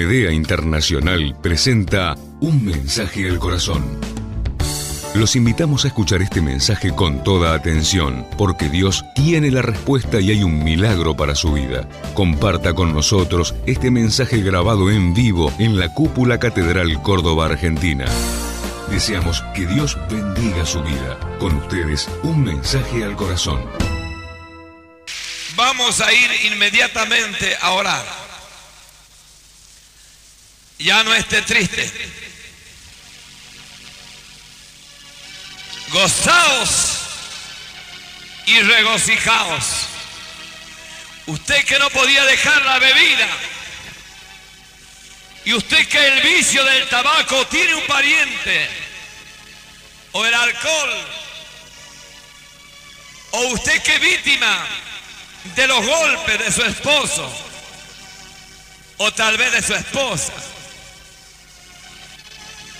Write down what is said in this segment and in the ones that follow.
Medea Internacional presenta Un mensaje al corazón. Los invitamos a escuchar este mensaje con toda atención, porque Dios tiene la respuesta y hay un milagro para su vida. Comparta con nosotros este mensaje grabado en vivo en la Cúpula Catedral Córdoba, Argentina. Deseamos que Dios bendiga su vida. Con ustedes, un mensaje al corazón. Vamos a ir inmediatamente a orar. Ya no esté triste. Gozaos y regocijaos. Usted que no podía dejar la bebida. Y usted que el vicio del tabaco tiene un pariente. O el alcohol. O usted que víctima de los golpes de su esposo. O tal vez de su esposa.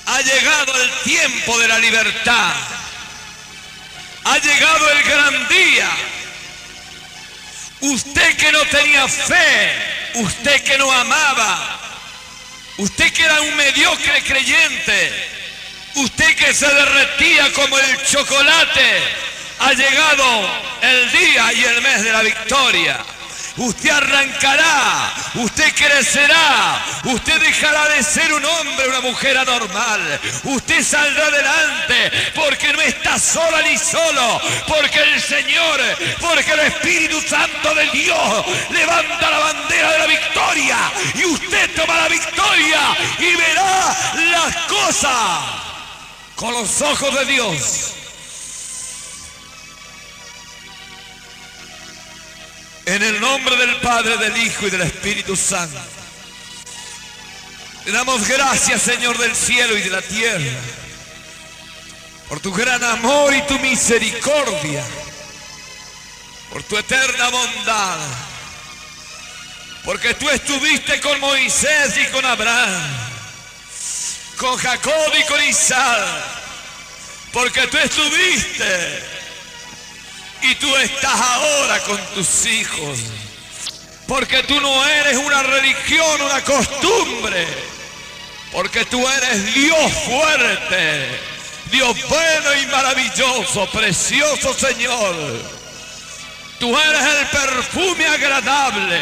Ha llegado el tiempo de la libertad. Ha llegado el gran día. Usted que no tenía fe, usted que no amaba, usted que era un mediocre creyente, usted que se derretía como el chocolate, ha llegado el día y el mes de la victoria. Usted arrancará, usted crecerá, usted dejará de ser un hombre, una mujer anormal. Usted saldrá adelante porque no está sola ni solo, porque el Señor, porque el Espíritu Santo de Dios levanta la bandera de la victoria y usted toma la victoria y verá las cosas con los ojos de Dios. En el nombre del Padre, del Hijo y del Espíritu Santo. Te damos gracias, Señor del cielo y de la tierra, por tu gran amor y tu misericordia, por tu eterna bondad, porque tú estuviste con Moisés y con Abraham, con Jacob y con Isaac, porque tú estuviste y tú estás ahora con tus hijos. Porque tú no eres una religión, una costumbre. Porque tú eres Dios fuerte, Dios bueno y maravilloso, precioso Señor. Tú eres el perfume agradable.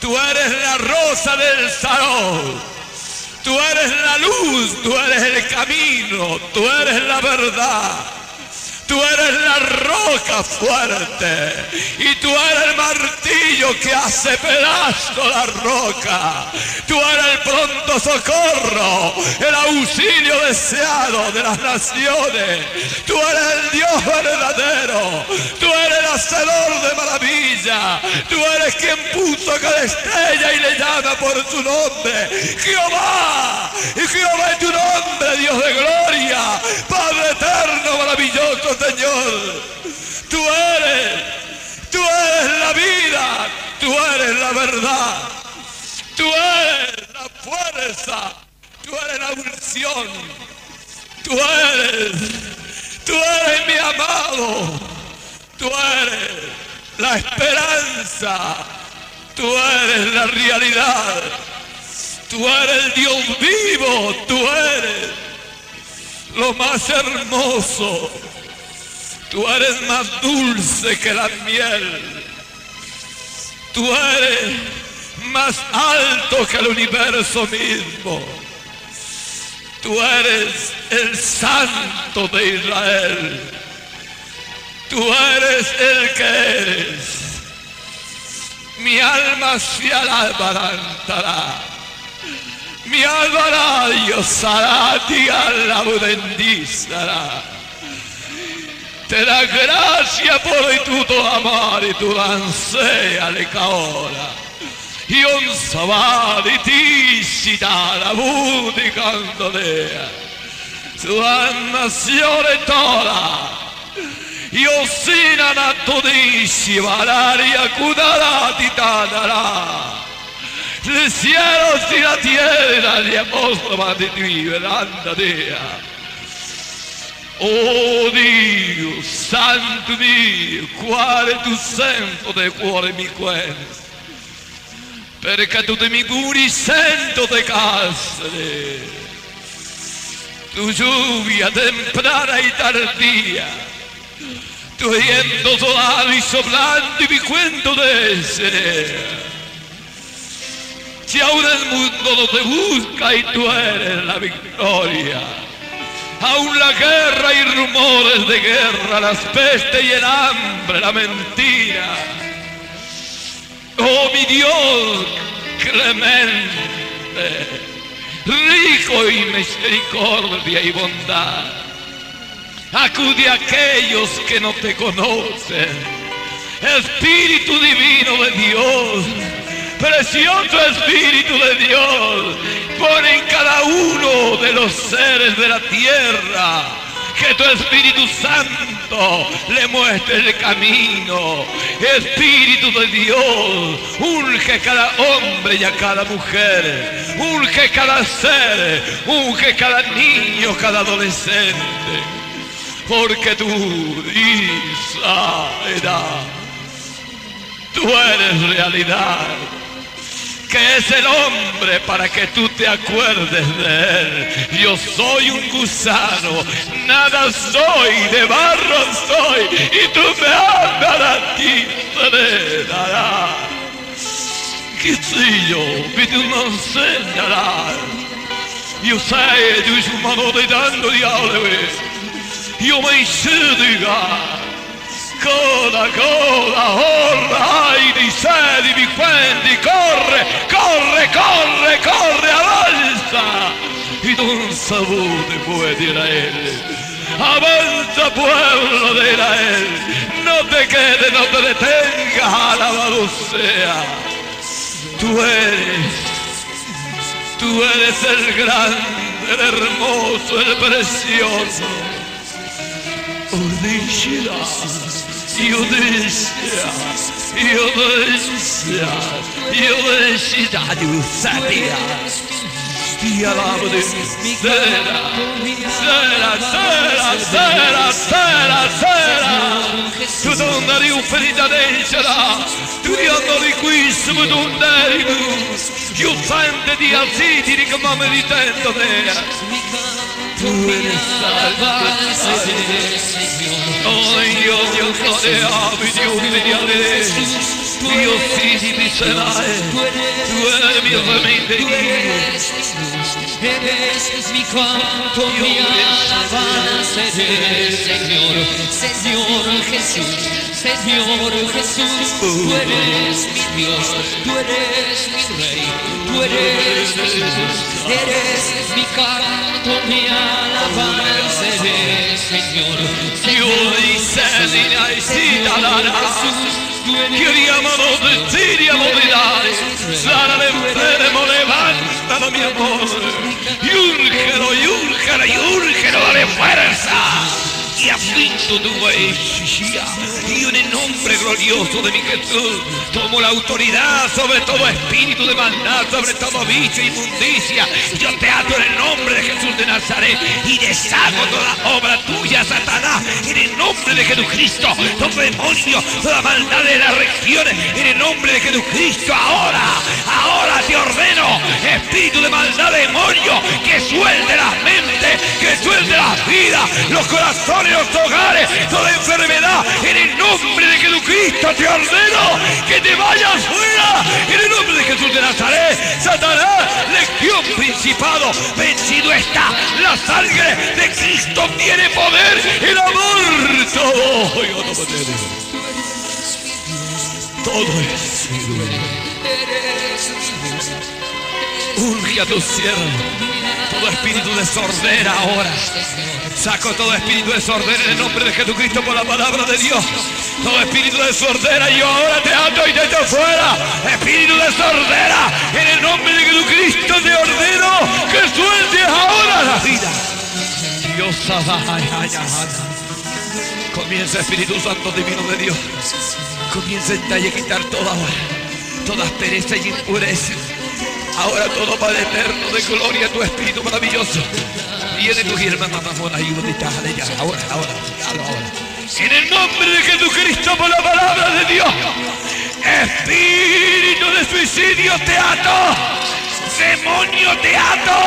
Tú eres la rosa del salón. Tú eres la luz, tú eres el camino, tú eres la verdad. Tú eres la roca fuerte y tú eres el martillo que hace pedazo la roca. Tú eres el pronto socorro, el auxilio deseado de las naciones. Tú eres el Dios verdadero. Tú eres el hacedor de maravilla. Tú eres quien puso cada estrella y le llama por su nombre. Jehová. Y Jehová es tu nombre, Dios de gloria. Padre eterno, maravilloso Señor. Tú eres, tú eres la vida, tú eres la verdad, tú eres la fuerza, tú eres la unción, tú eres, tú eres mi amado, tú eres la esperanza, tú eres la realidad, tú eres el Dios vivo, tú eres lo más hermoso. Tú eres más dulce que la miel. Tú eres más alto que el universo mismo. Tú eres el santo de Israel. Tú eres el que eres. Mi alma se alabará. Mi alma hará, ti la bendizará. Te da gracia por tu tu ansea le caola. Io non so di ti si dà la buti candolea. Sua nazione tola. Io sina nattodissima, l'aria cudarà ti darà. Los cielos y la tierra le di ti, veranda dea. Oh Dio, santo Dio, quale tu sento del cuore mi questo. perché tu mi curi sento de castre. Tu lluvia temprana y tardía, tu viento suave y soplando y mi cuento de ser. Si ahora el mundo no te busca y tú eres la victoria. Aún la guerra y rumores de guerra, las pestes y el hambre, la mentira. Oh mi Dios clemente, rico y misericordia y bondad. Acude a aquellos que no te conocen. Espíritu divino de Dios precioso Espíritu de Dios, pone en cada uno de los seres de la tierra. Que tu Espíritu Santo le muestre el camino. Espíritu de Dios, unge cada hombre y a cada mujer. Unge cada ser, unge cada niño, cada adolescente. Porque tú, Isa, tú eres realidad que es el hombre para que tú te acuerdes de él. Yo soy un gusano, nada soy, de barro soy, y tú me amas a ti. Que yo, me tú no enseñarás. Yo sé, du som man de dando di alle. Yo me hice Coda, coda, horra, ay, di sedi, mi quendi, corre, corre, corre, corre, avanza. Sabude puede ir a él. Avanza pueblo de Israel, no te quedes, no te detengas, alabado sea. Tú eres, tú eres el grande, el hermoso, el precioso. Odisha. Yudhishya, Yudhishya, Yudhishya, Yudhishya. Ti alabo de Sera, Sera, Sera, Sera, Sera, Sera. Tu donna di ufferita dentera, tu donna di qui su donderimu. Io sente di alziti di come mi ritendo te. Tu eres salvación. Oh Dios, Dios, no Dios. Dios, sí, mi. Tú eres mi remedio. Eres mi canto, mi alabanza eres, Señor, Señor Jesús, Señor Jesús, tú eres mi Dios, tú eres mi Rey, tú eres mi Jesús, eres mi canto, mi alabanza eres, Señor, Señor Jesús, Chiediamo di Sidiamo di dare, sarà l'enfermo, levántalo mi amor, y úrgelo, y úrgelo, y úrgelo, dale fuerza. Y aflicto tu y en el nombre glorioso de mi Jesús tomo la autoridad sobre todo espíritu de maldad, sobre todo bicho inmundicia. Yo te ato en el nombre de Jesús de Nazaret y deshago toda obra tuya, Satanás, en el nombre de Jesucristo, todo demonio, toda maldad de las regiones, en el nombre de Jesucristo, ahora, ahora te ordeno, espíritu de maldad, demonio, que suelte las mentes, que suelte las vidas, los corazones los hogares, toda enfermedad, en el nombre de Jesucristo te ordeno que te vayas fuera, en el nombre de Jesús de Nazaret, Satanás, legión principado, vencido está, la sangre de Cristo tiene poder, el amor, todo, todo es Urge a tu siervo todo espíritu de sordera ahora. Saco todo espíritu de sordera en el nombre de Jesucristo por la palabra de Dios. Todo espíritu de sordera, yo ahora te ato y te echo fuera. Espíritu de sordera, en el nombre de Jesucristo te ordeno que sueltes ahora la vida. Dios Comienza Espíritu Santo Divino de Dios. Comienza a quitar toda, toda aspereza y impureza Ahora todo Padre eterno de gloria, tu espíritu maravilloso. Viene tu hermana mamona, ayúdate, ya, ahora, ahora, ahora. En el nombre de Jesucristo, por la palabra de Dios. Espíritu de suicidio te ato. Demonio te ato.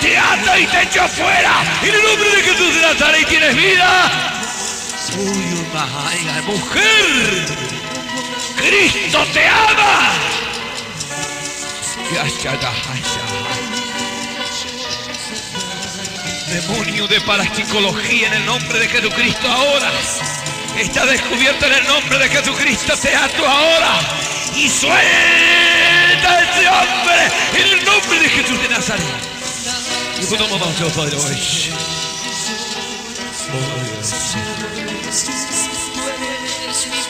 Te ato y te echo fuera. En el nombre de Jesús de Nazaret tienes vida. Uy, una mujer. Cristo te ama. Demonio de parapsicología en el nombre de Jesucristo ahora. Está descubierto en el nombre de Jesucristo. Te ato ahora. Y suelta a hombre en el nombre de Jesús de Nazaret. Y podemos Padre hoy.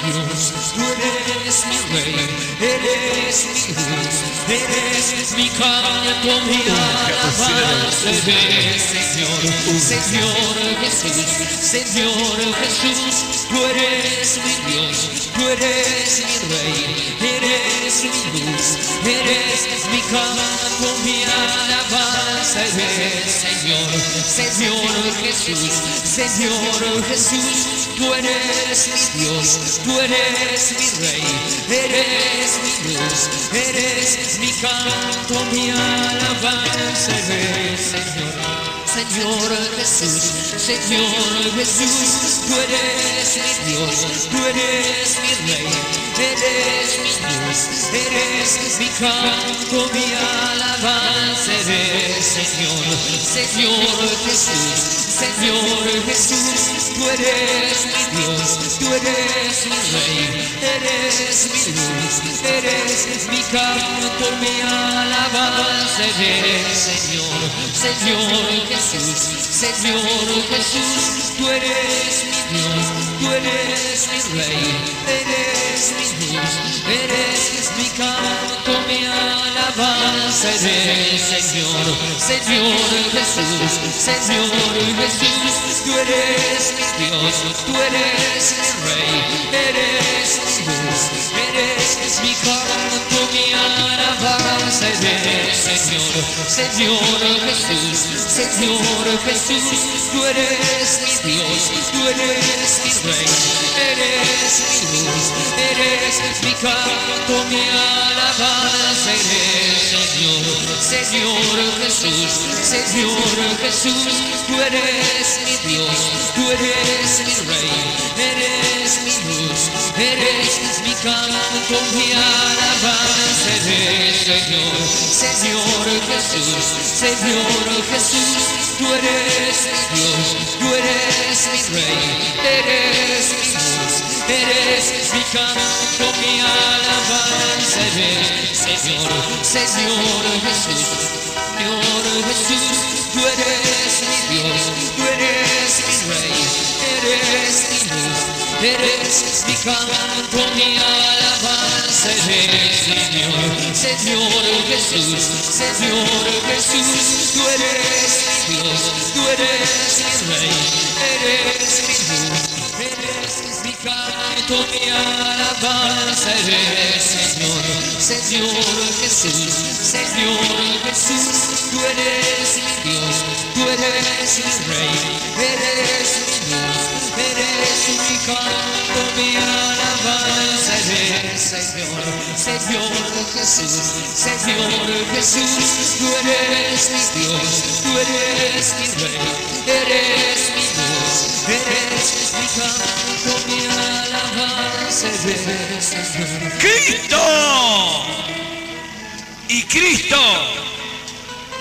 Dios, tú eres mi rey, eres mi luz, eres mi canto, mi alabanza, Señor, Señor Jesús, Señor Jesús, tú eres mi Dios, tú eres mi rey, eres mi luz, eres mi canto, mi alabanza, Señor, Señor Jesús, Señor Jesús, tú eres mi Dios, tú eres mi rey, eres mi luz, eres mi canto, mi alabanza, Señor. Señor Jesús, Señor Jesús, tú eres mi Dios, tú eres mi rey, eres mi luz, eres mi canto, mi alabanza, eres Señor, Señor Jesús, Señor Jesús, tú eres mi Dios, tú eres mi rey, eres mi luz, eres mi canto, mi alabanza, eres Señor, Señor Jesús, Señor Jesús, tú eres mi Dios, tú eres mi rey, eres mi luz, eres mi canto, mi alabanza, eres Señor, Señor Jesús, Señor Jesús, tú eres mi Dios, tú eres mi rey, eres mi luz, eres mi canto, mi alabanza, eres Señor, Señor Jesús, Señor Jesús, tú eres mi Dios, tú eres mi eres mi luz, eres mi canto, mi alabanza, eres Señor, Señor Jesús, Señor Jesús, tú eres mi Dios, tú eres mi rey, eres mi luz, eres mi canto, mi alabanza, eres Señor, Señor Jesús, Señor Jesús, tú eres mi Dios, tú eres mi rey, eres mi luz, eres mi canto, mi alabanza, eres Señor, Señor Jesús, Señor Jesús, tú eres mi Dios, tú eres mi rey, eres mi luz, eres mi canto, mi alabanza, eres Señor, Señor Jesús, Señor Jesús, tú eres mi Dios, tú eres mi rey, eres eres mi canto, mi alabanza, eres Señor, Señor Jesús, Señor Jesús, tú eres mi Dios, tú eres mi rey, eres mi luz, eres mi canto, mi alabanza, eres Señor, Señor Jesús, Señor Jesús, tú eres mi Dios, tú eres mi rey, eres mi luz, eres mi canto, mi alabanza. Cristo. Y Cristo,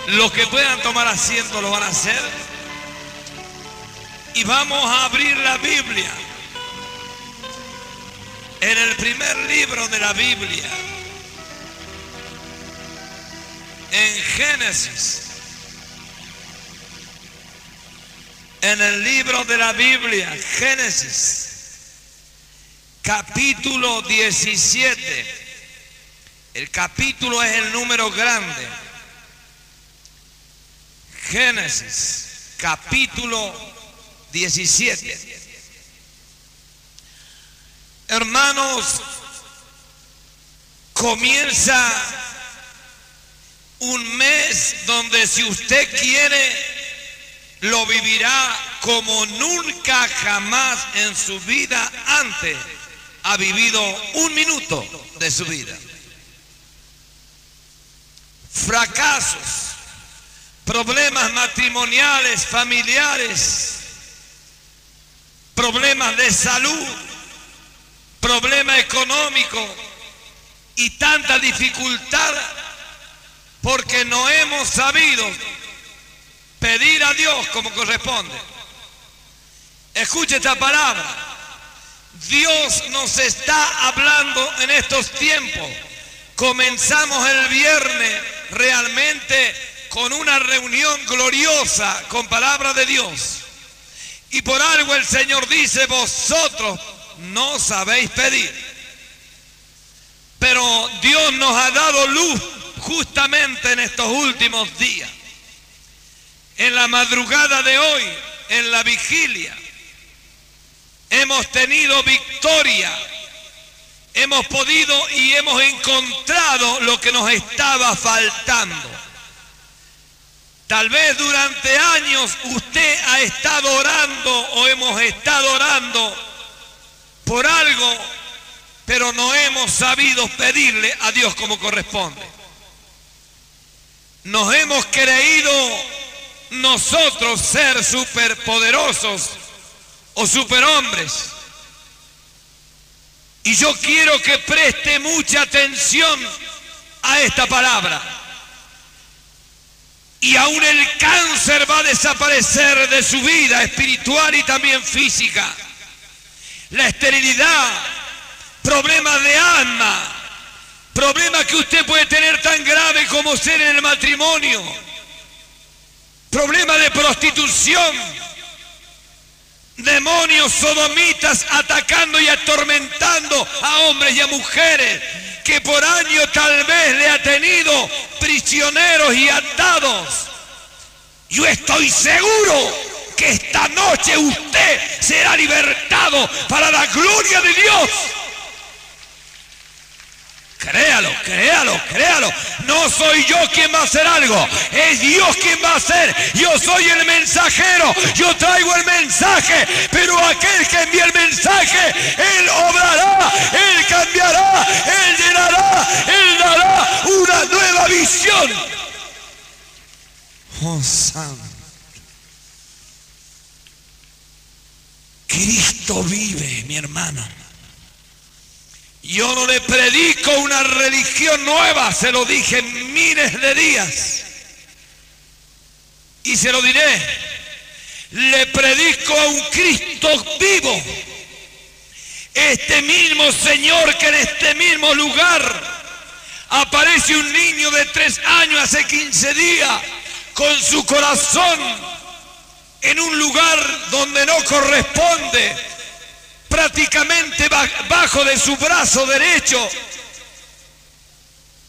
los que puedan tomar asiento lo van a hacer. Y vamos a abrir la Biblia. En el primer libro de la Biblia. En Génesis. En el libro de la Biblia, Génesis capítulo 17. El capítulo es el número grande. Génesis, capítulo 17. Hermanos, comienza un mes donde si usted quiere, lo vivirá como nunca jamás en su vida antes ha vivido un minuto de su vida. Fracasos, problemas matrimoniales, familiares, problemas de salud, problema económico y tanta dificultad porque no hemos sabido pedir a Dios como corresponde. Escuche esta palabra. Dios nos está hablando en estos tiempos. Comenzamos el viernes realmente con una reunión gloriosa con palabra de Dios. Y por algo el Señor dice, vosotros no sabéis pedir. Pero Dios nos ha dado luz justamente en estos últimos días. En la madrugada de hoy, en la vigilia, hemos tenido victoria. Hemos podido y hemos encontrado lo que nos estaba faltando. Tal vez durante años usted ha estado orando o hemos estado orando por algo, pero no hemos sabido pedirle a Dios como corresponde. Nos hemos creído nosotros ser superpoderosos o superhombres. Y yo quiero que preste mucha atención a esta palabra. Y aún el cáncer va a desaparecer de su vida espiritual y también física. La esterilidad, problemas de alma, problemas que usted puede tener tan grave como ser en el matrimonio, problemas de prostitución, demonios sodomitas atacando y atormentando a hombres y a mujeres que por años tal vez le ha tenido prisioneros y atados. Yo estoy seguro que esta noche usted será libertado para la gloria de Dios. Créalo, créalo, créalo. No soy yo quien va a hacer algo. Es Dios quien va a hacer. Yo soy el mensajero. Yo traigo el mensaje. Pero aquel que envía el mensaje, Él obrará. Él cambiará. Él llenará. Él dará una nueva visión. Oh, santo. Cristo vive, mi hermano. Yo no le predico una religión nueva, se lo dije miles de días. Y se lo diré. Le predico a un Cristo vivo. Este mismo Señor que en este mismo lugar aparece un niño de tres años hace 15 días con su corazón en un lugar donde no corresponde prácticamente bajo de su brazo derecho.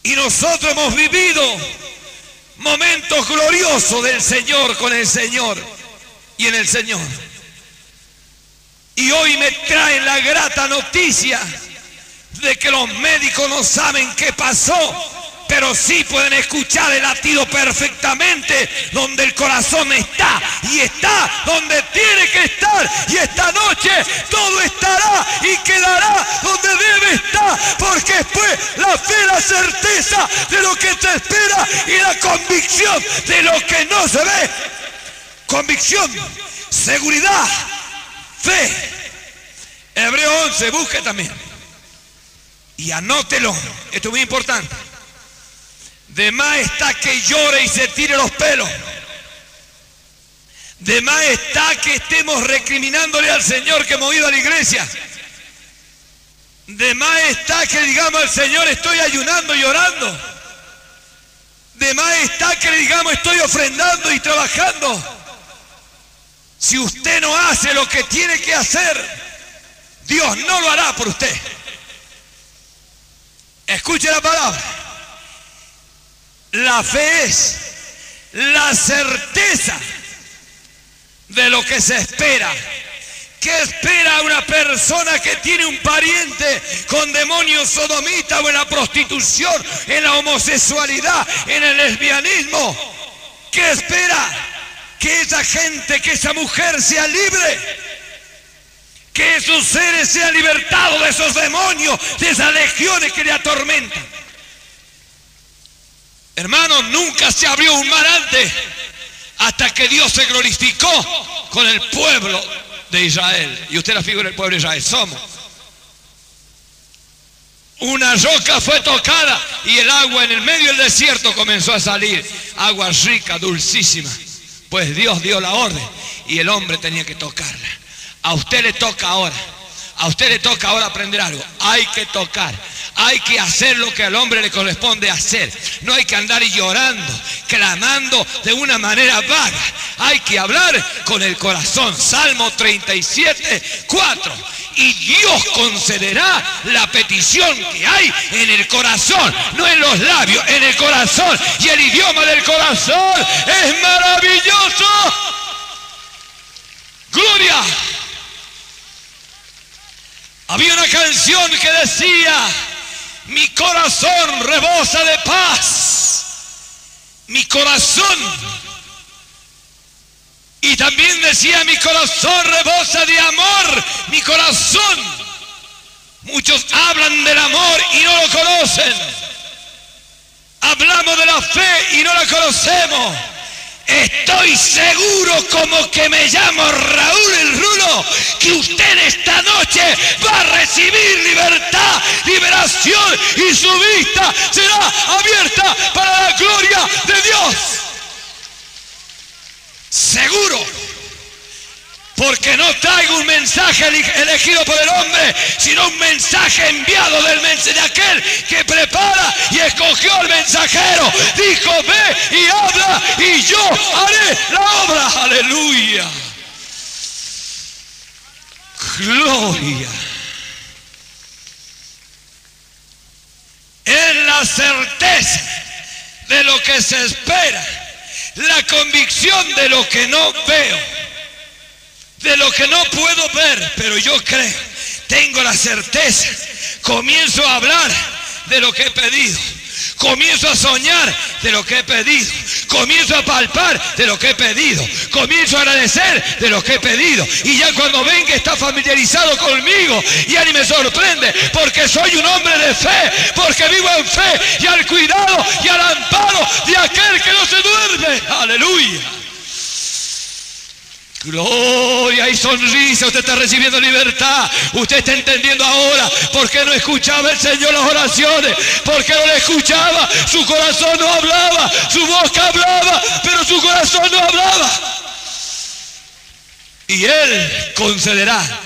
Y nosotros hemos vivido momentos gloriosos del Señor con el Señor y en el Señor. Y hoy me traen la grata noticia de que los médicos no saben qué pasó pero sí pueden escuchar el latido perfectamente donde el corazón está y está donde tiene que estar y esta noche todo estará y quedará donde debe estar porque después la fe, la certeza de lo que te espera y la convicción de lo que no se ve. Convicción, seguridad, fe. Hebreo 11, busque también. Y anótelo, esto es muy importante. De más está que llore y se tire los pelos. De más está que estemos recriminándole al Señor que hemos ido a la iglesia. De más está que digamos al Señor estoy ayunando y orando. De más está que le digamos estoy ofrendando y trabajando. Si usted no hace lo que tiene que hacer, Dios no lo hará por usted. Escuche la palabra. La fe es la certeza de lo que se espera. ¿Qué espera una persona que tiene un pariente con demonios sodomita o en la prostitución, en la homosexualidad, en el lesbianismo? ¿Qué espera? Que esa gente, que esa mujer sea libre. Que esos seres sean libertados de esos demonios, de esas legiones que le atormentan. Hermanos, nunca se abrió un mar antes hasta que Dios se glorificó con el pueblo de Israel. Y usted la figura del pueblo de Israel. Somos. Una roca fue tocada y el agua en el medio del desierto comenzó a salir. Agua rica, dulcísima. Pues Dios dio la orden y el hombre tenía que tocarla. A usted le toca ahora. A usted le toca ahora aprender algo. Hay que tocar. Hay que hacer lo que al hombre le corresponde hacer. No hay que andar llorando, clamando de una manera vaga. Hay que hablar con el corazón. Salmo 37, 4. Y Dios concederá la petición que hay en el corazón, no en los labios, en el corazón. Y el idioma del corazón es maravilloso. Gloria. Había una canción que decía, mi corazón rebosa de paz, mi corazón. Y también decía, mi corazón rebosa de amor, mi corazón. Muchos hablan del amor y no lo conocen. Hablamos de la fe y no la conocemos. Estoy seguro como que me llamo Raúl el Rulo, que usted esta noche va a recibir libertad, liberación y su vista será abierta para la gloria de Dios. Seguro. Porque no traigo un mensaje elegido por el hombre, sino un mensaje enviado del de aquel que prepara y escogió al mensajero. Dijo, ve y habla y yo haré la obra. Aleluya. Gloria. Es la certeza de lo que se espera, la convicción de lo que no veo de lo que no puedo ver, pero yo creo, tengo la certeza, comienzo a hablar de lo que he pedido. Comienzo a soñar de lo que he pedido. Comienzo a palpar de lo que he pedido. Comienzo a agradecer de lo que he pedido. Y ya cuando venga está familiarizado conmigo. Ya ni me sorprende porque soy un hombre de fe. Porque vivo en fe y al cuidado y al amparo de aquel que no se duerme. Aleluya. Gloria y sonrisa, usted está recibiendo libertad. Usted está entendiendo ahora por qué no escuchaba el Señor las oraciones. Por qué no le escuchaba. Su corazón no hablaba. Su boca hablaba, pero su corazón no hablaba. Y Él concederá.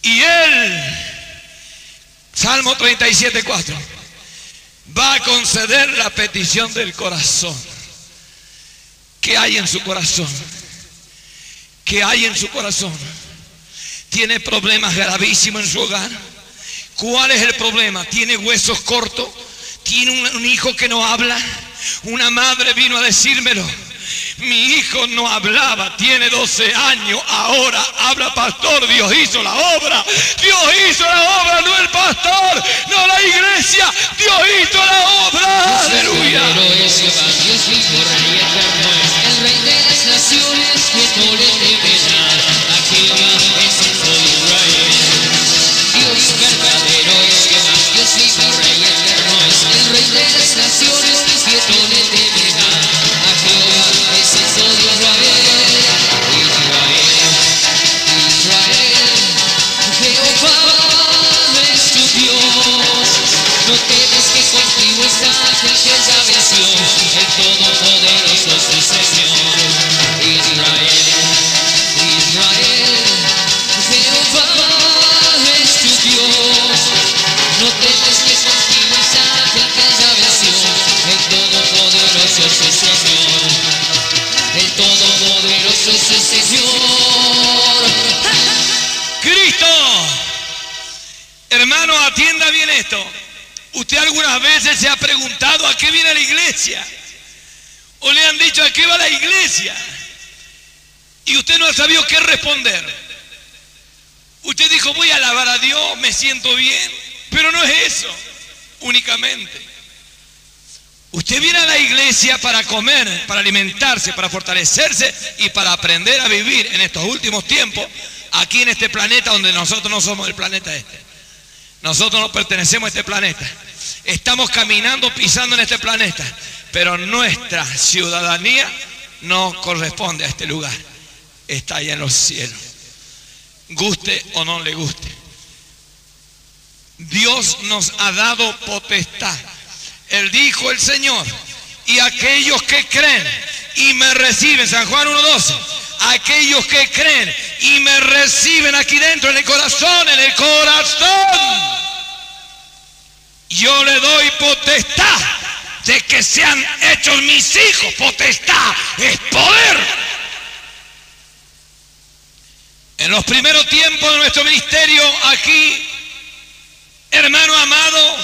Y Él, Salmo 37, 4 va a conceder la petición del corazón. ¿Qué hay en su corazón? ¿Qué hay en su corazón? ¿Tiene problemas gravísimos en su hogar? ¿Cuál es el problema? ¿Tiene huesos cortos? ¿Tiene un, hijo que no habla? Una madre vino a decírmelo. Mi hijo no hablaba, tiene 12 años, ahora habla pastor, Dios hizo la obra, Dios hizo la obra, no el pastor, no la iglesia, Dios hizo la obra. Aleluya. El rey de las naciones algunas veces se ha preguntado a qué viene la iglesia. O le han dicho a qué va la iglesia. Y usted no ha sabido qué responder. Usted dijo, voy a alabar a Dios, me siento bien. Pero no es eso únicamente. Usted viene a la iglesia para comer, para alimentarse, para fortalecerse y para aprender a vivir en estos últimos tiempos aquí en este planeta donde nosotros no somos el planeta este. Nosotros no pertenecemos a este planeta. Estamos caminando, pisando en este planeta, pero nuestra ciudadanía no corresponde a este lugar. Está allá en los cielos. Guste o no le guste. Dios nos ha dado potestad. Él dijo el Señor, y aquellos que creen y me reciben, San Juan 1.12, aquellos que creen y me reciben aquí dentro, en el corazón, en el corazón, yo le doy potestad de que sean hechos mis hijos. Potestad es poder. En los primeros tiempos de nuestro ministerio aquí, hermano amado,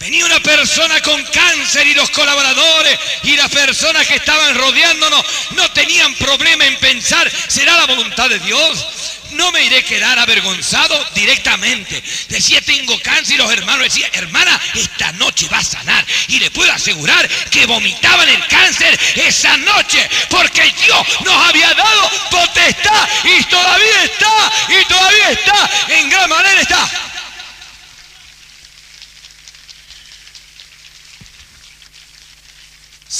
venía una persona con cáncer y los colaboradores y las personas que estaban rodeándonos no tenían problema en pensar, ¿será la voluntad de Dios? no me iré a quedar avergonzado directamente. Decía, tengo cáncer y los hermanos decían, hermana, esta noche va a sanar. Y le puedo asegurar que vomitaban el cáncer esa noche, porque Dios nos había dado potestad y todavía está, y todavía está, en gran manera está.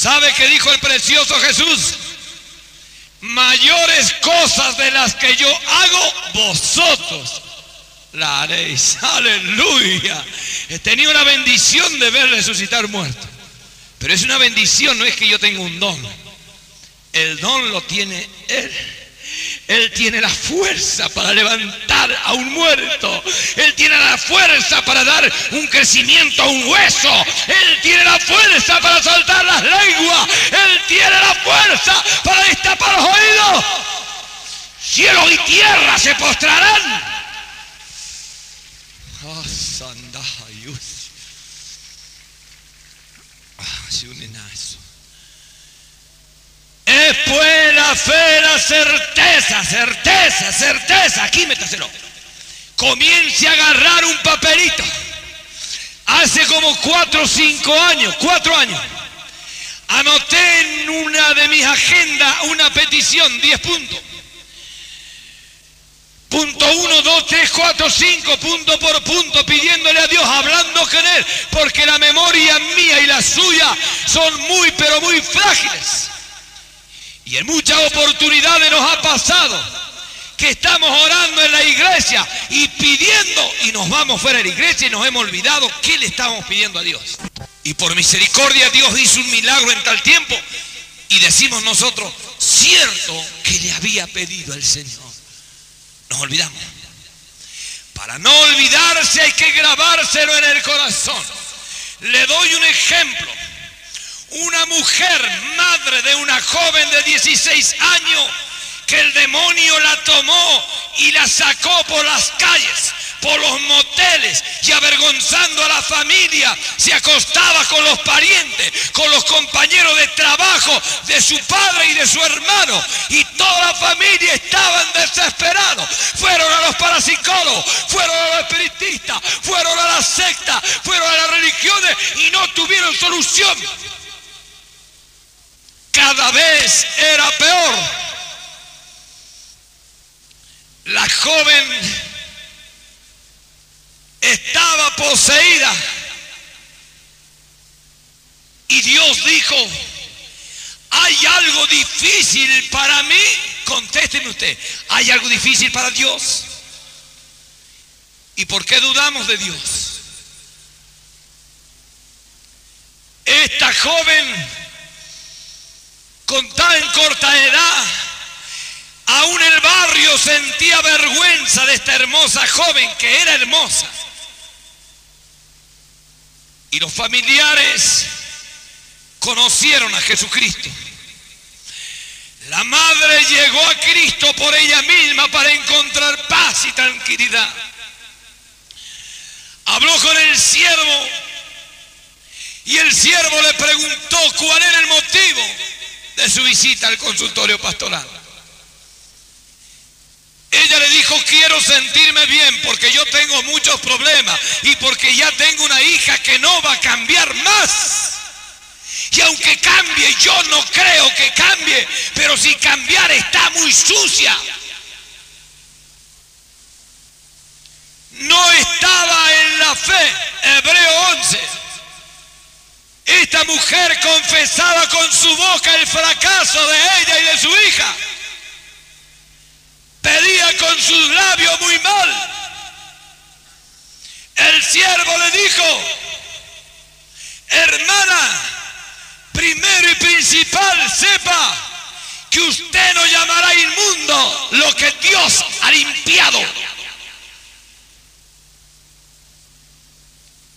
¿Sabe qué dijo el precioso Jesús? mayores cosas de las que yo hago, vosotros la haréis. Aleluya. He tenido una bendición de ver resucitar muertos. Pero es una bendición, no es que yo tenga un don. El don lo tiene Él. Él tiene la fuerza para levantar a un muerto. Él tiene la fuerza para dar un crecimiento a un hueso. Él tiene la fuerza para soltar las lenguas. Él tiene la fuerza para destapar los oídos. Cielo y tierra se postrarán. Ah, Después la fe, la certeza, certeza, certeza. Aquí métaselo. Comience a agarrar un papelito. Hace como cuatro o cinco años, cuatro años, anoté en una de mis agendas una petición, diez puntos. Punto uno, dos, tres, cuatro, cinco, punto por punto, pidiéndole a Dios, hablando con Él, porque la memoria mía y la suya son muy, pero muy frágiles. Y en muchas oportunidades nos ha pasado que estamos orando en la iglesia y pidiendo y nos vamos fuera de la iglesia y nos hemos olvidado qué le estamos pidiendo a Dios. Y por misericordia Dios hizo un milagro en tal tiempo y decimos nosotros, cierto que le había pedido al Señor. Nos olvidamos. Para no olvidarse hay que grabárselo en el corazón. Le doy un ejemplo. Una mujer, madre de una joven de 16 años, que el demonio la tomó y la sacó por las calles, por los moteles y avergonzando a la familia, se acostaba con los parientes, con los compañeros de trabajo de su padre y de su hermano. Y toda la familia estaban desesperados. Fueron a los parapsicólogos, fueron a los espiritistas, fueron a la secta, fueron a las religiones y no tuvieron solución cada vez era peor. La joven estaba poseída. Y Dios dijo, ¿hay algo difícil para mí? Contésteme usted, ¿hay algo difícil para Dios? ¿Y por qué dudamos de Dios? Esta joven con tan corta edad, aún el barrio sentía vergüenza de esta hermosa joven que era hermosa. Y los familiares conocieron a Jesucristo. La madre llegó a Cristo por ella misma para encontrar paz y tranquilidad. Habló con el siervo y el siervo le preguntó cuál era el motivo de su visita al consultorio pastoral. Ella le dijo, quiero sentirme bien porque yo tengo muchos problemas y porque ya tengo una hija que no va a cambiar más. Y aunque cambie, yo no creo que cambie, pero si cambiar está muy sucia. No estaba en la fe, Hebreo 11. Esta mujer confesaba con su boca el fracaso de ella y de su hija. Pedía con sus labios muy mal. El siervo le dijo, hermana, primero y principal sepa que usted no llamará inmundo lo que Dios ha limpiado.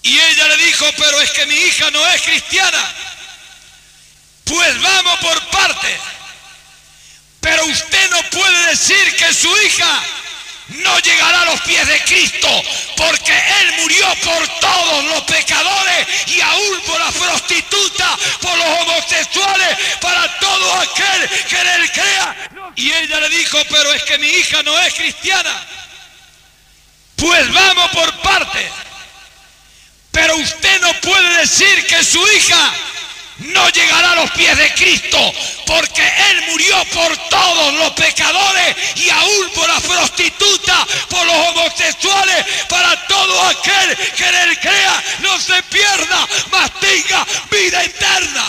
Y ella le dijo, pero es que mi hija no es cristiana. Pues vamos por parte. Pero usted no puede decir que su hija no llegará a los pies de Cristo, porque Él murió por todos los pecadores y aún por la prostituta, por los homosexuales, para todo aquel que en Él crea. Y ella le dijo, pero es que mi hija no es cristiana. Pues vamos por parte. Pero usted no puede decir que su hija no llegará a los pies de Cristo, porque Él murió por todos los pecadores y aún por la prostituta, por los homosexuales, para todo aquel que en Él crea, no se pierda, mas tenga vida eterna.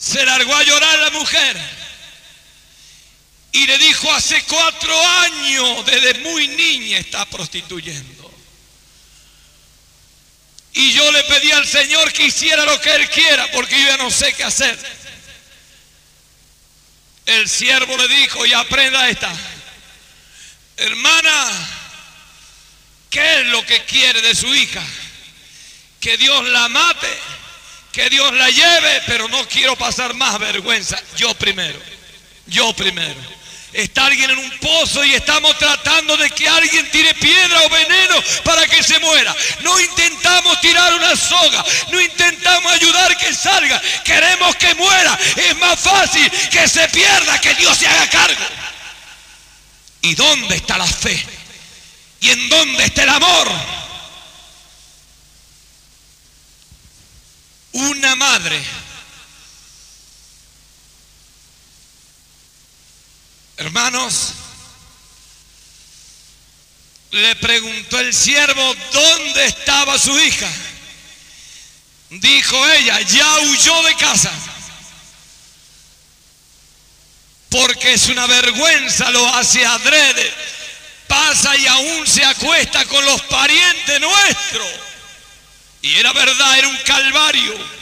Se largó a llorar la mujer. Y le dijo, hace cuatro años, desde muy niña está prostituyendo. Y yo le pedí al Señor que hiciera lo que Él quiera, porque yo ya no sé qué hacer. El siervo le dijo, y aprenda esta, hermana, ¿qué es lo que quiere de su hija? Que Dios la mate, que Dios la lleve, pero no quiero pasar más vergüenza. Yo primero, yo primero. Está alguien en un pozo y estamos tratando de que alguien tire piedra o veneno para que se muera. No intentamos tirar una soga, no intentamos ayudar que salga. Queremos que muera. Es más fácil que se pierda que Dios se haga cargo. ¿Y dónde está la fe? ¿Y en dónde está el amor? Una madre Hermanos, le preguntó el siervo dónde estaba su hija. Dijo ella, ya huyó de casa. Porque es una vergüenza, lo hace adrede. Pasa y aún se acuesta con los parientes nuestros. Y era verdad, era un calvario.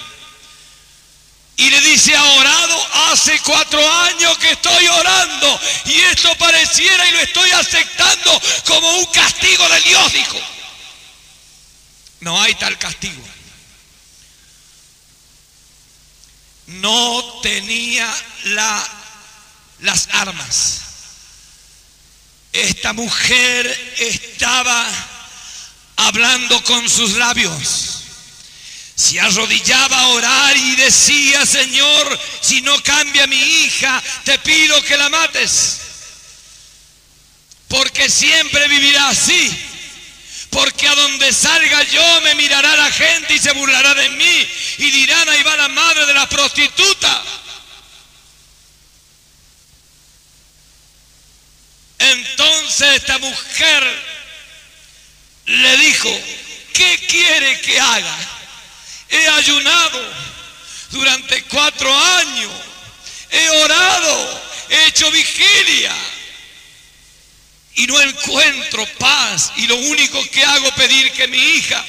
Y le dice, ha orado hace cuatro años que estoy orando. Y esto pareciera y lo estoy aceptando como un castigo de Dios, dijo. No hay tal castigo. No tenía la, las armas. Esta mujer estaba hablando con sus labios se arrodillaba a orar y decía, Señor, si no cambia mi hija, te pido que la mates. Porque siempre vivirá así. Porque a donde salga yo me mirará la gente y se burlará de mí. Y dirán, ahí va la madre de la prostituta. Entonces esta mujer le dijo, ¿qué quiere que haga? He ayunado durante cuatro años. He orado, he hecho vigilia. Y no encuentro paz. Y lo único que hago es pedir que mi hija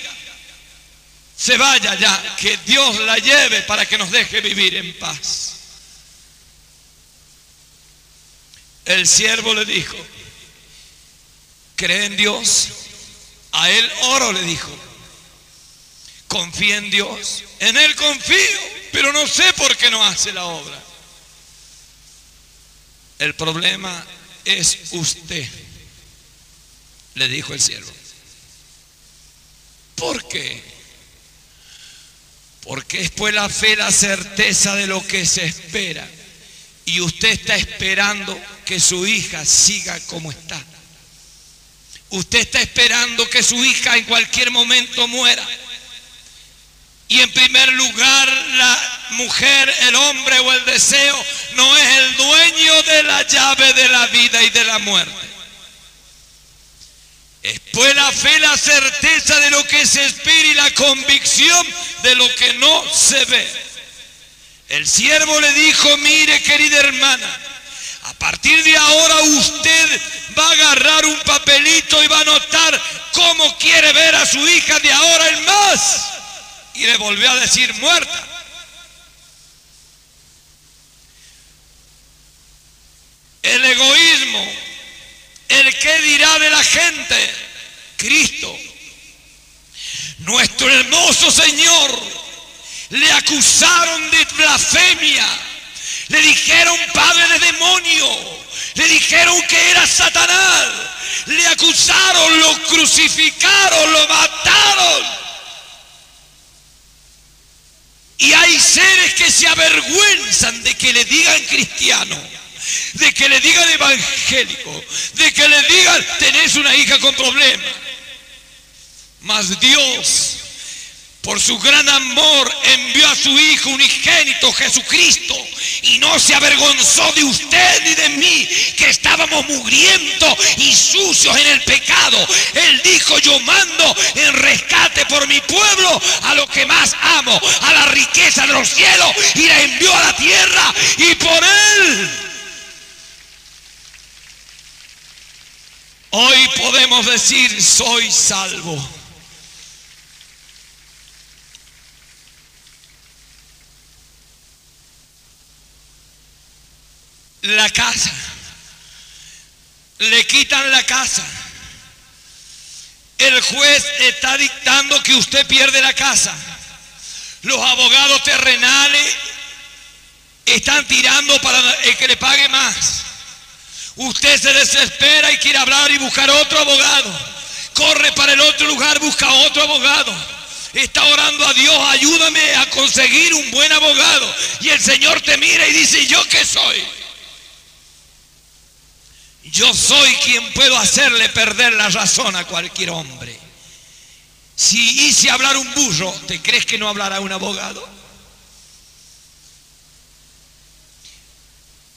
se vaya ya. Que Dios la lleve para que nos deje vivir en paz. El siervo le dijo, ¿cree en Dios? A él oro le dijo. Confía en Dios. En Él confío, pero no sé por qué no hace la obra. El problema es usted, le dijo el siervo. ¿Por qué? Porque es pues la fe la certeza de lo que se espera y usted está esperando que su hija siga como está. Usted está esperando que su hija en cualquier momento muera. Y en primer lugar, la mujer, el hombre o el deseo no es el dueño de la llave de la vida y de la muerte. Es pues la fe, la certeza de lo que se espera y la convicción de lo que no se ve. El siervo le dijo, mire querida hermana, a partir de ahora usted va a agarrar un papelito y va a anotar cómo quiere ver a su hija de ahora en más. Y le volvió a decir muerta. El egoísmo, el que dirá de la gente, Cristo, nuestro hermoso Señor le acusaron de blasfemia, le dijeron padre de demonio, le dijeron que era Satanás, le acusaron, lo crucificaron, lo mataron. Y hay seres que se avergüenzan de que le digan cristiano, de que le digan evangélico, de que le digan tenés una hija con problemas. Mas Dios por su gran amor envió a su Hijo unigénito Jesucristo y no se avergonzó de usted ni de mí que estábamos mugrientos y sucios en el pecado. Él dijo yo mando en rescate por mi pueblo a lo que más amo, a la riqueza de los cielos y la envió a la tierra y por él. Hoy podemos decir soy salvo. La casa. Le quitan la casa. El juez está dictando que usted pierde la casa. Los abogados terrenales están tirando para el que le pague más. Usted se desespera y quiere hablar y buscar otro abogado. Corre para el otro lugar, busca otro abogado. Está orando a Dios, ayúdame a conseguir un buen abogado. Y el Señor te mira y dice, ¿yo qué soy? Yo soy quien puedo hacerle perder la razón a cualquier hombre. Si hice hablar un burro, ¿te crees que no hablará un abogado?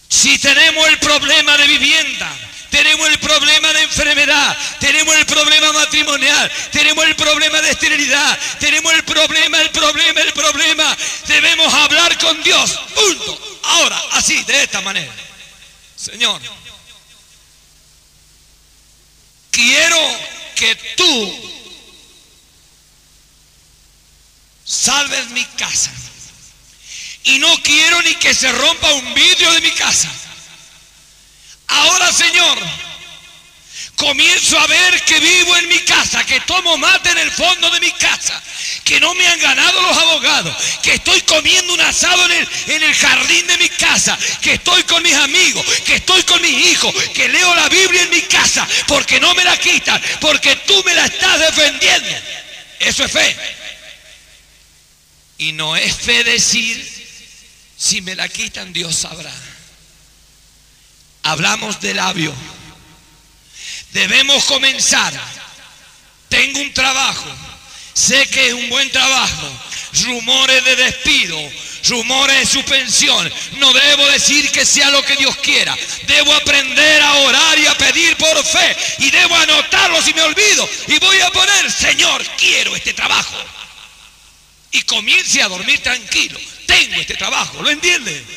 Si tenemos el problema de vivienda, tenemos el problema de enfermedad, tenemos el problema matrimonial, tenemos el problema de esterilidad, tenemos el problema, el problema, el problema. Debemos hablar con Dios. Punto. Ahora, así, de esta manera. Señor, quiero que tú salves mi casa. Y no quiero ni que se rompa un vidrio de mi casa. Ahora, Señor, comienzo a ver que vivo en mi casa, que tomo mate en el fondo de mi casa, que no me han ganado los abogados, que estoy comiendo un asado en el, jardín de mi casa, que estoy con mis amigos, que estoy con mis hijos, que leo la Biblia en mi casa, porque no me la quitan, porque tú me la estás defendiendo. Eso es fe. Y no es fe decir, si me la quitan, Dios sabrá. Hablamos de labio Debemos comenzar. Tengo un trabajo. Sé que es un buen trabajo. Rumores de despido, rumores de suspensión. No debo decir que sea lo que Dios quiera. Debo aprender a orar y a pedir por fe. Y debo anotarlo si me olvido. Y voy a poner, Señor, quiero este trabajo. Y comience a dormir tranquilo. Tengo este trabajo, ¿lo entiende?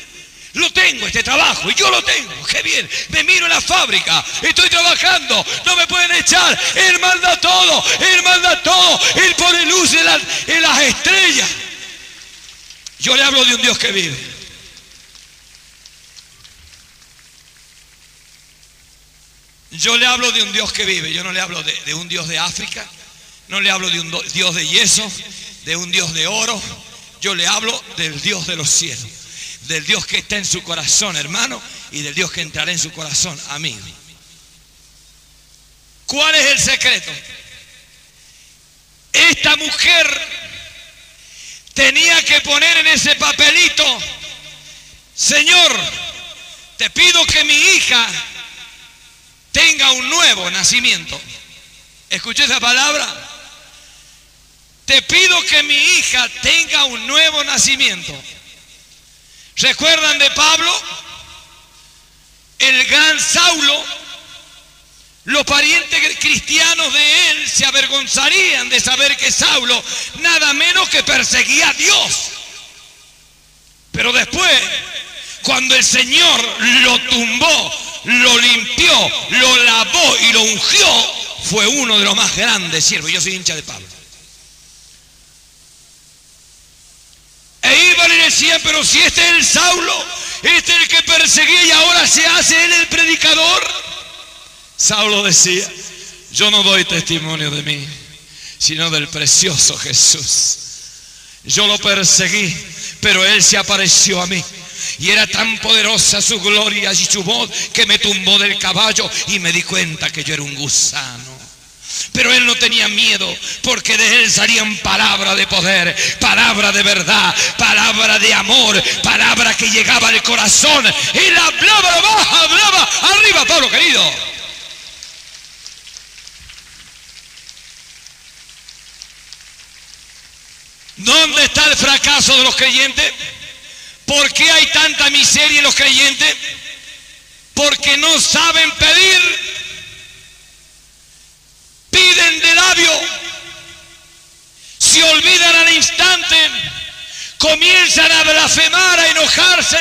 Lo tengo este trabajo y yo lo tengo. Qué bien. Me miro en la fábrica. Estoy trabajando. No me pueden echar. Él manda todo. Él manda todo. Él pone luz en las, estrellas. Yo le hablo de un Dios que vive. Yo le hablo de un Dios que vive. Yo no le hablo de un Dios de África. No le hablo de un Dios de yeso. De un Dios de oro. Yo le hablo del Dios de los cielos del Dios que está en su corazón, hermano, y del Dios que entrará en su corazón, amigo. ¿Cuál es el secreto? Esta mujer tenía que poner en ese papelito, Señor, te pido que mi hija tenga un nuevo nacimiento. ¿Escuché esa palabra? Te pido que mi hija tenga un nuevo nacimiento. ¿Recuerdan de Pablo? El gran Saulo. Los parientes cristianos de él se avergonzarían de saber que Saulo nada menos que perseguía a Dios. Pero después, cuando el Señor lo tumbó, lo limpió, lo lavó y lo ungió, fue uno de los más grandes siervos. Yo soy hincha de Pablo. E iban y decían, pero si este es el Saulo, este es el que perseguía y ahora se hace él el predicador. Saulo decía, yo no doy testimonio de mí, sino del precioso Jesús. Yo lo perseguí, pero él se apareció a mí. Y era tan poderosa su gloria y su voz que me tumbó del caballo y me di cuenta que yo era un gusano. Pero él no tenía miedo porque de él salían palabras de poder, palabra de verdad, palabra de amor, palabra que llegaba al corazón. Él hablaba baja, hablaba arriba, Pablo querido. ¿Dónde está el fracaso de los creyentes? ¿Por qué hay tanta miseria en los creyentes? Porque no saben pedir. Piden de labio. Se olvidan al instante. Comienzan a blasfemar, a enojarse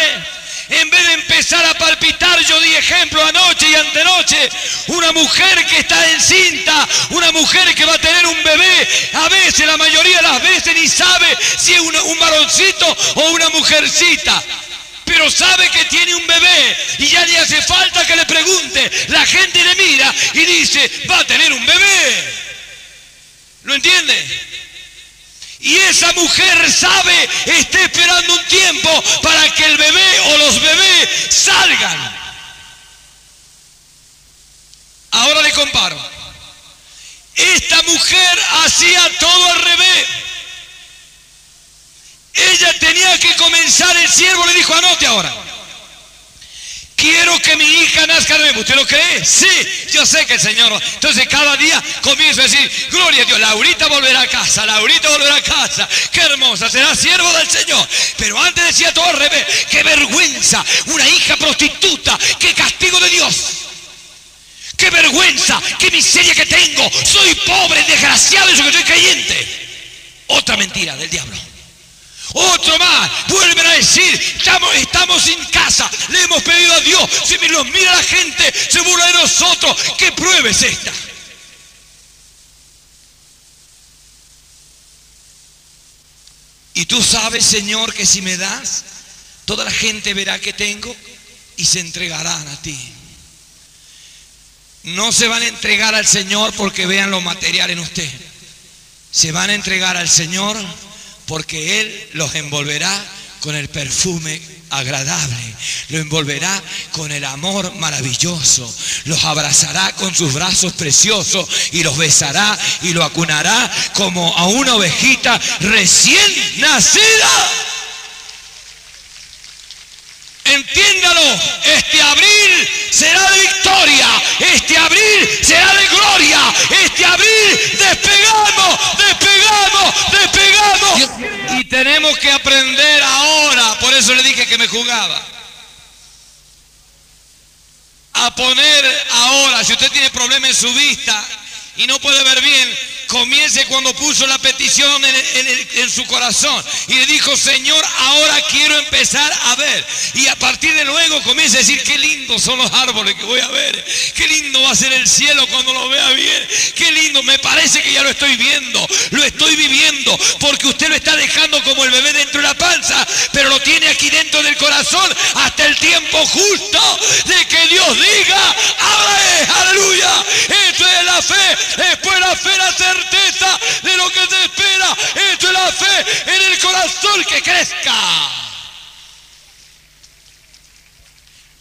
en vez de empezar a palpitar, yo di ejemplo anoche y antenoche, una mujer que está encinta, una mujer que va a tener un bebé, a veces, la mayoría de las veces ni sabe si es un, un varoncito o una mujercita pero sabe que tiene un bebé y ya le hace falta que le pregunte. La gente le mira y dice, va a tener un bebé. ¿Lo entiende? Y esa mujer sabe, está esperando un tiempo para que el bebé o los bebés salgan. Ahora le comparo. Esta mujer hacía todo al revés. Ella tenía que comenzar, el siervo le dijo, anote ahora. Quiero que mi hija nazca de nuevo. ¿Usted lo cree? Sí, yo sé que el Señor. Entonces cada día comienzo a decir, gloria a Dios, Laurita volverá a casa, Laurita volverá a casa. Qué hermosa, será siervo del Señor. Pero antes decía todo al revés, qué vergüenza, una hija prostituta, qué castigo de Dios. Qué vergüenza, qué miseria que tengo. Soy pobre, desgraciado, eso que soy creyente. Otra mentira del diablo. Otro más, vuelven a decir, estamos, estamos en casa, le hemos pedido a Dios, si nos mira la gente, se burla de nosotros, ¿qué prueba es esta? Y tú sabes, Señor, que si me das, toda la gente verá que tengo y se entregarán a ti. No se van a entregar al Señor porque vean lo material en usted. Se van a entregar al Señor porque Él los envolverá con el perfume agradable, lo envolverá con el amor maravilloso, los abrazará con sus brazos preciosos y los besará y lo acunará como a una ovejita recién nacida. Entiéndalo, este abril será de victoria, este abril será de gloria, este abril despegamos, despegamos, despegamos. Y tenemos que aprender ahora, por eso le dije que me jugaba. A poner ahora, si usted tiene problemas en su vista y no puede ver bien, comience cuando puso la petición en, su corazón y le dijo, Señor, ahora quiero empezar a ver. Y a partir de luego comienza a decir, qué lindos son los árboles que voy a ver, qué lindo va a ser el cielo cuando lo vea bien, qué lindo, me parece que ya lo estoy viendo, lo estoy viviendo, porque usted lo está dejando como el bebé dentro de la panza, pero lo tiene aquí dentro del corazón hasta el tiempo justo de que Dios diga, aleluya, esto es la fe, después la fe la certeza de lo que se espera. Esto es la fe en el corazón que crezca.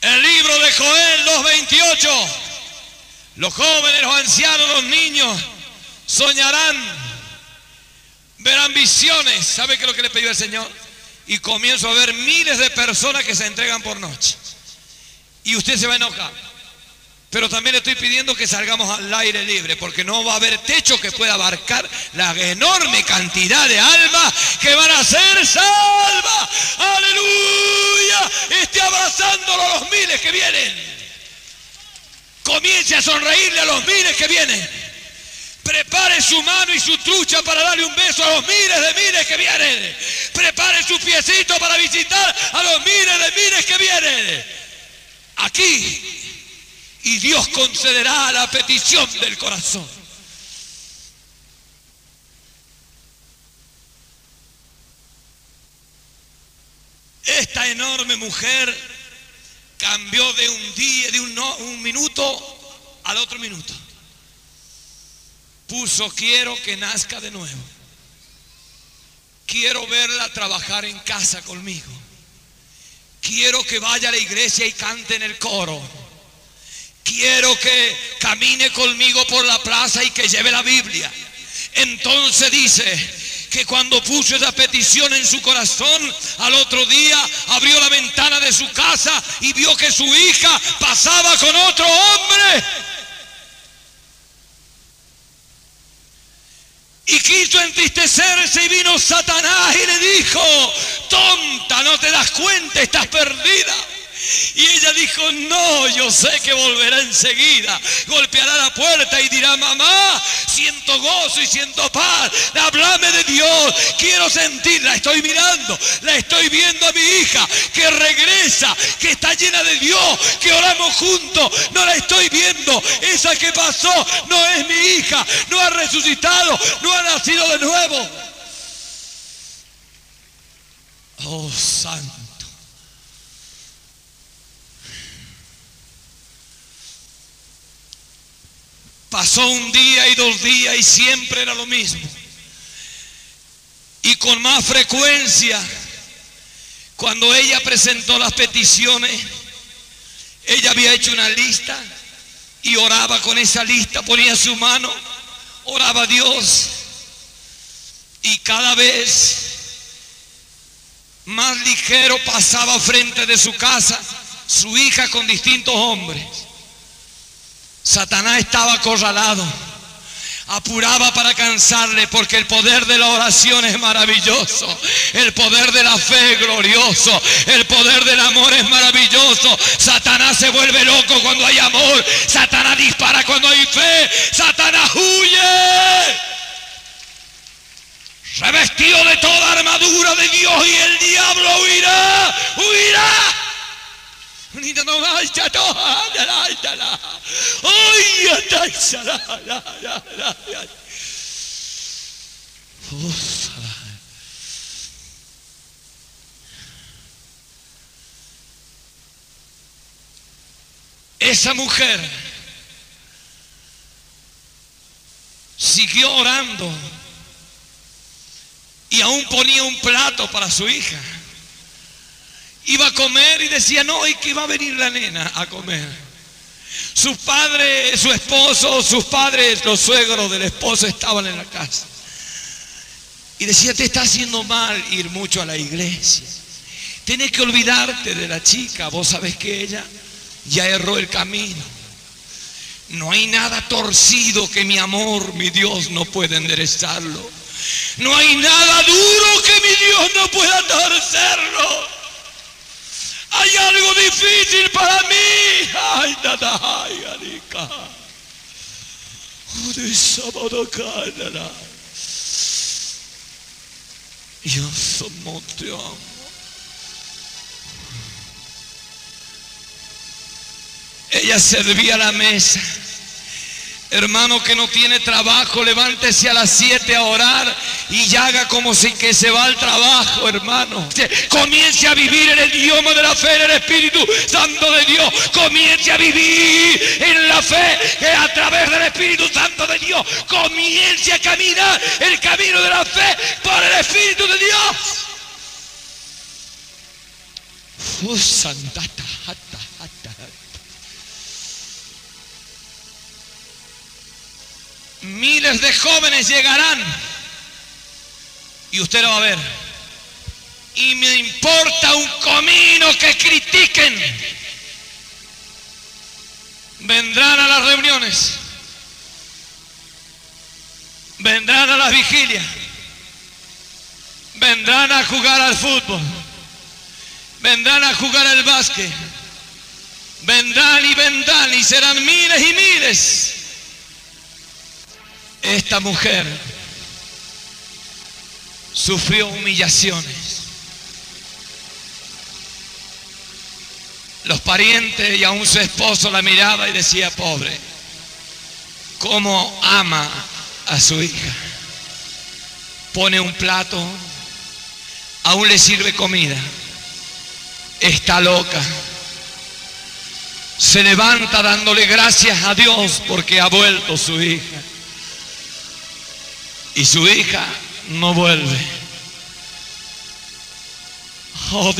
El libro de Joel 2.28. Los jóvenes, los ancianos, los niños soñarán, verán visiones. ¿Sabe qué es lo que le pidió el Señor? Y comienzo a ver miles de personas que se entregan por noche. Y usted se va a enojar. Pero también le estoy pidiendo que salgamos al aire libre, porque no va a haber techo que pueda abarcar la enorme cantidad de almas que van a ser salvas. Aleluya. Esté abrazándolo a los miles que vienen. Comience a sonreírle a los miles que vienen. Prepare su mano y su trucha para darle un beso a los miles de miles que vienen. Prepare su piecito para visitar a los miles de miles que vienen. Aquí y Dios concederá la petición del corazón. Esta enorme mujer cambió de un día, de un, un minuto al otro minuto. Puso quiero que nazca de nuevo. Quiero verla trabajar en casa conmigo. Quiero que vaya a la iglesia y cante en el coro. Quiero que camine conmigo por la plaza y que lleve la Biblia. Entonces dice que cuando puso esa petición en su corazón, al otro día abrió la ventana de su casa y vio que su hija pasaba con otro hombre. Y quiso entristecerse y vino Satanás y le dijo, tonta, no te das cuenta, estás perdida. Y ella dijo, no, yo sé que volverá enseguida. Golpeará la puerta y dirá, mamá, siento gozo y siento paz. Háblame de Dios. Quiero sentirla. Estoy mirando, la estoy viendo a mi hija que regresa, que está llena de Dios, que oramos juntos. No la estoy viendo. Esa que pasó no es mi hija. No ha resucitado, no ha nacido de nuevo. Oh, santo. Pasó un día y dos días y siempre era lo mismo. Y con más frecuencia, cuando ella presentó las peticiones, ella había hecho una lista y oraba con esa lista, ponía su mano, oraba a Dios. Y cada vez más ligero pasaba frente de su casa su hija con distintos hombres. Satanás estaba acorralado. Apuraba para cansarle porque el poder de la oración es maravilloso. El poder de la fe es glorioso. El poder del amor es maravilloso. Satanás se vuelve loco cuando hay amor. Satanás dispara cuando hay fe. Satanás huye. Revestido de toda armadura de Dios y el diablo huirá. Huirá. Esa mujer siguió orando y aún ponía un plato para su hija. Iba a comer y decía, no, y que iba a venir la nena a comer. Sus padres, su esposo, sus padres, los suegros del esposo estaban en la casa. Y decía, te está haciendo mal ir mucho a la iglesia. Tienes que olvidarte de la chica. Vos sabés que ella ya erró el camino. No hay nada torcido que mi amor, mi Dios, no pueda enderezarlo. No hay nada duro que mi Dios no pueda torcerlo. Hay algo difícil para mí. Ay, nada, ay, Arica. Yo somos te amo. Ella servía la mesa. Hermano que no tiene trabajo, levántese a las 7 a orar y haga como si que se va al trabajo, hermano. Comience a vivir en el idioma de la fe, en el Espíritu Santo de Dios. Comience a vivir en la fe que a través del Espíritu Santo de Dios comience a caminar el camino de la fe por el Espíritu de Dios. Miles de jóvenes llegarán y usted lo va a ver. Y me importa un comino que critiquen. vendrán a las reuniones, vendrán a las vigilias, vendrán a jugar al fútbol, vendrán a jugar al básquet, vendrán y vendrán y serán miles y miles. Esta mujer sufrió humillaciones. Los parientes y aún su esposo la miraba y decía, pobre, cómo ama a su hija. Pone un plato, aún le sirve comida. Está loca. Se levanta dándole gracias a Dios porque ha vuelto su hija. Y su hija no vuelve. Oh,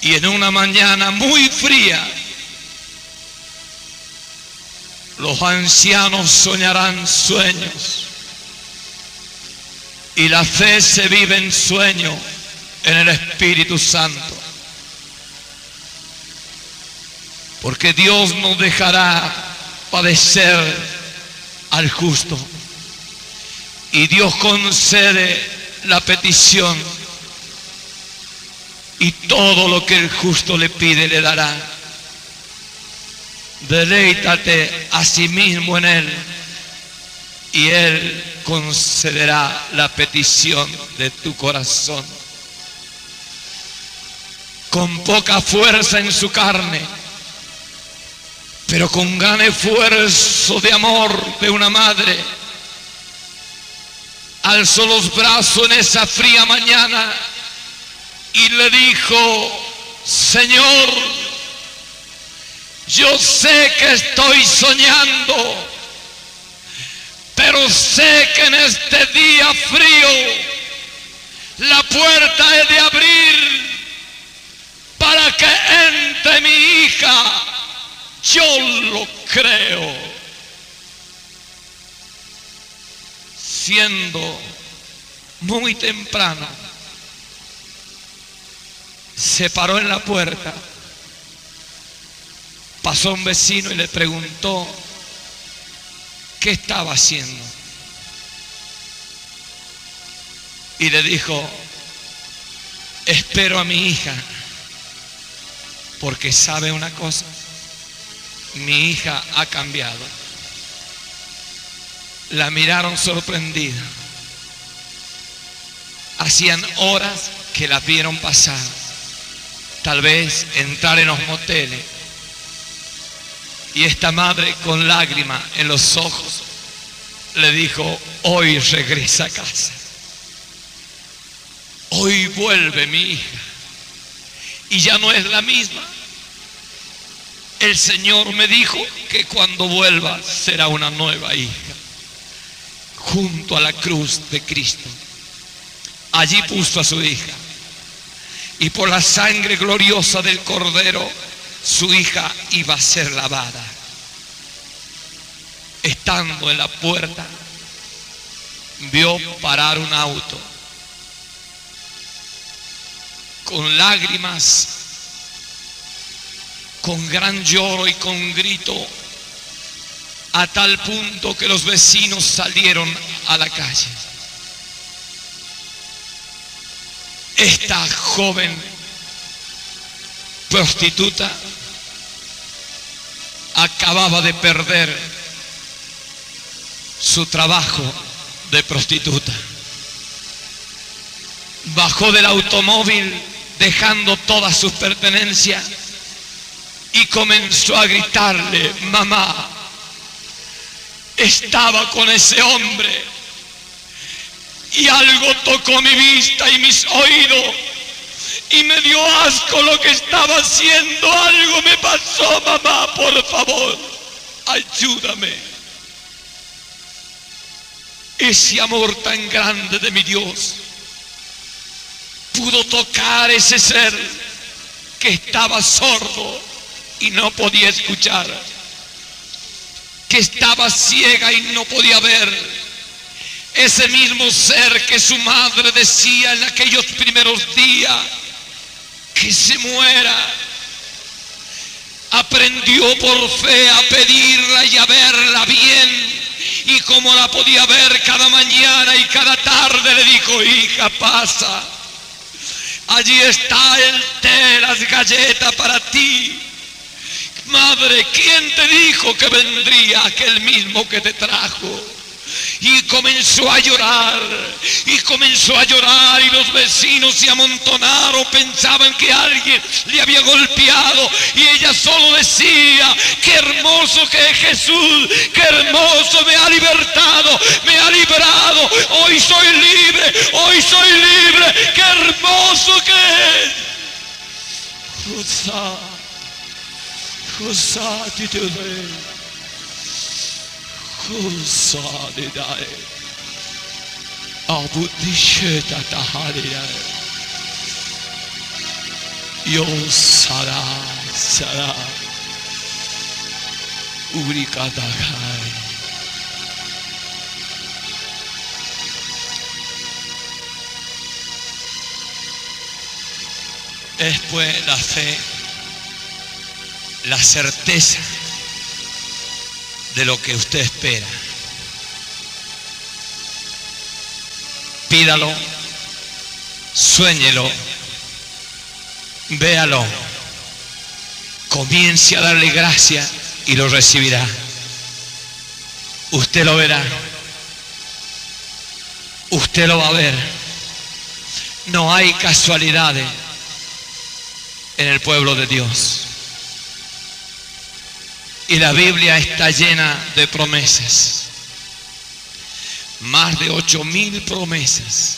y en una mañana muy fría, los ancianos soñarán sueños y la fe se vive en sueño en el Espíritu Santo. Porque Dios no dejará padecer al justo. Y Dios concede la petición. Y todo lo que el justo le pide le dará. Deleítate a sí mismo en Él. Y Él concederá la petición de tu corazón. Con poca fuerza en su carne pero con gran esfuerzo de amor de una madre, alzó los brazos en esa fría mañana y le dijo, Señor, yo sé que estoy soñando, pero sé que en este día frío la puerta he de abrir para que entre mi hija yo lo creo. Siendo muy temprano, se paró en la puerta, pasó un vecino y le preguntó qué estaba haciendo. Y le dijo, espero a mi hija, porque sabe una cosa mi hija ha cambiado. La miraron sorprendida. Hacían horas que la vieron pasar. Tal vez entrar en los moteles. Y esta madre con lágrimas en los ojos le dijo, hoy regresa a casa. Hoy vuelve mi hija. Y ya no es la misma. El Señor me dijo que cuando vuelva será una nueva hija, junto a la cruz de Cristo. Allí puso a su hija. Y por la sangre gloriosa del Cordero, su hija iba a ser lavada. Estando en la puerta, vio parar un auto con lágrimas con gran lloro y con grito, a tal punto que los vecinos salieron a la calle. Esta joven prostituta acababa de perder su trabajo de prostituta. Bajó del automóvil dejando todas sus pertenencias y comenzó a gritarle, mamá, estaba con ese hombre y algo tocó mi vista y mis oídos y me dio asco lo que estaba haciendo, algo me pasó, mamá, por favor, ayúdame. Ese amor tan grande de mi Dios pudo tocar ese ser que estaba sordo y no podía escuchar, que estaba ciega y no podía ver. Ese mismo ser que su madre decía en aquellos primeros días que se muera. Aprendió por fe a pedirla y a verla bien. Y como la podía ver cada mañana y cada tarde, le dijo, hija, pasa. Allí está el té, las galletas para ti. Madre, ¿quién te dijo que vendría aquel mismo que te trajo? Y comenzó a llorar, y comenzó a llorar, y los vecinos se amontonaron, pensaban que alguien le había golpeado, y ella solo decía, qué hermoso que es Jesús, qué hermoso me ha libertado, me ha librado, hoy soy libre, hoy soy libre, qué hermoso que es. consagre teu rei, consagre dai, abudisheta taharira, yo sara sara, urika dagai. Es buena fe la certeza de lo que usted espera. Pídalo, sueñelo, véalo, comience a darle gracia y lo recibirá. Usted lo verá. Usted lo va a ver. No hay casualidades en el pueblo de Dios. Y la Biblia está llena de promesas. Más de ocho mil promesas.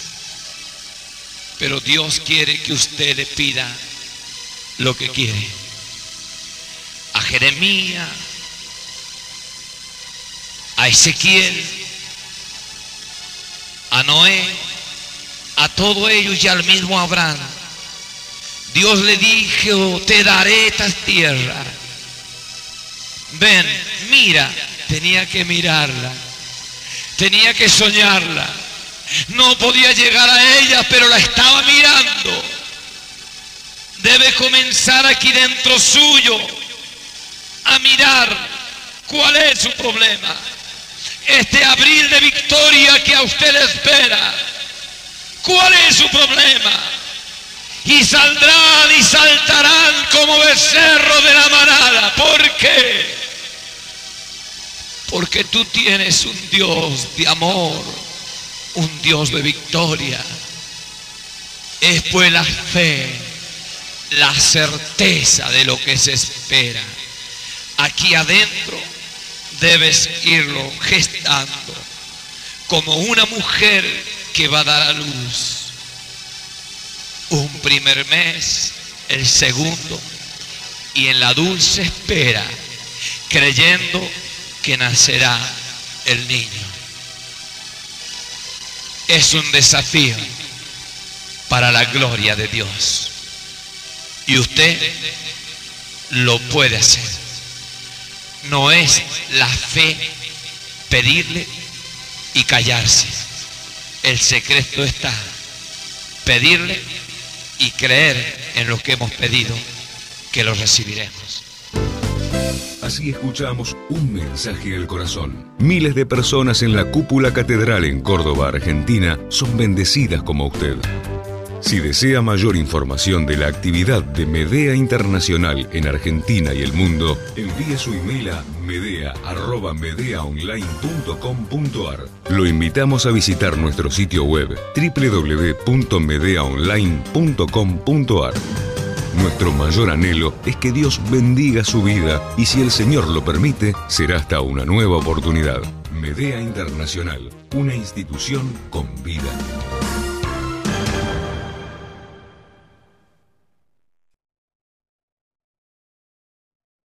Pero Dios quiere que usted le pida lo que quiere. A Jeremías, a Ezequiel, a Noé, a todo ellos y al mismo Abraham. Dios le dijo, te daré esta tierra ven, mira, tenía que mirarla, tenía que soñarla. No podía llegar a ella, pero la estaba mirando. Debe comenzar aquí dentro suyo a mirar cuál es su problema. Este abril de victoria que a usted le espera. ¿Cuál es su problema? Y saldrán y saltarán como becerro de la manada. ¿Por qué? Porque tú tienes un Dios de amor, un Dios de victoria. Es pues la fe, la certeza de lo que se espera. Aquí adentro debes irlo gestando como una mujer que va a dar a luz. Un primer mes, el segundo, y en la dulce espera, creyendo que nacerá el niño. Es un desafío para la gloria de Dios. Y usted lo puede hacer. No es la fe pedirle y callarse. El secreto está pedirle y creer en lo que hemos pedido, que lo recibiremos. Así escuchamos un mensaje al corazón. Miles de personas en la cúpula catedral en Córdoba, Argentina, son bendecidas como usted. Si desea mayor información de la actividad de Medea Internacional en Argentina y el mundo, envíe su email a medea.medeaonline.com.ar. Lo invitamos a visitar nuestro sitio web www.medeaonline.com.ar. Nuestro mayor anhelo es que Dios bendiga su vida y si el Señor lo permite, será hasta una nueva oportunidad. Medea Internacional, una institución con vida.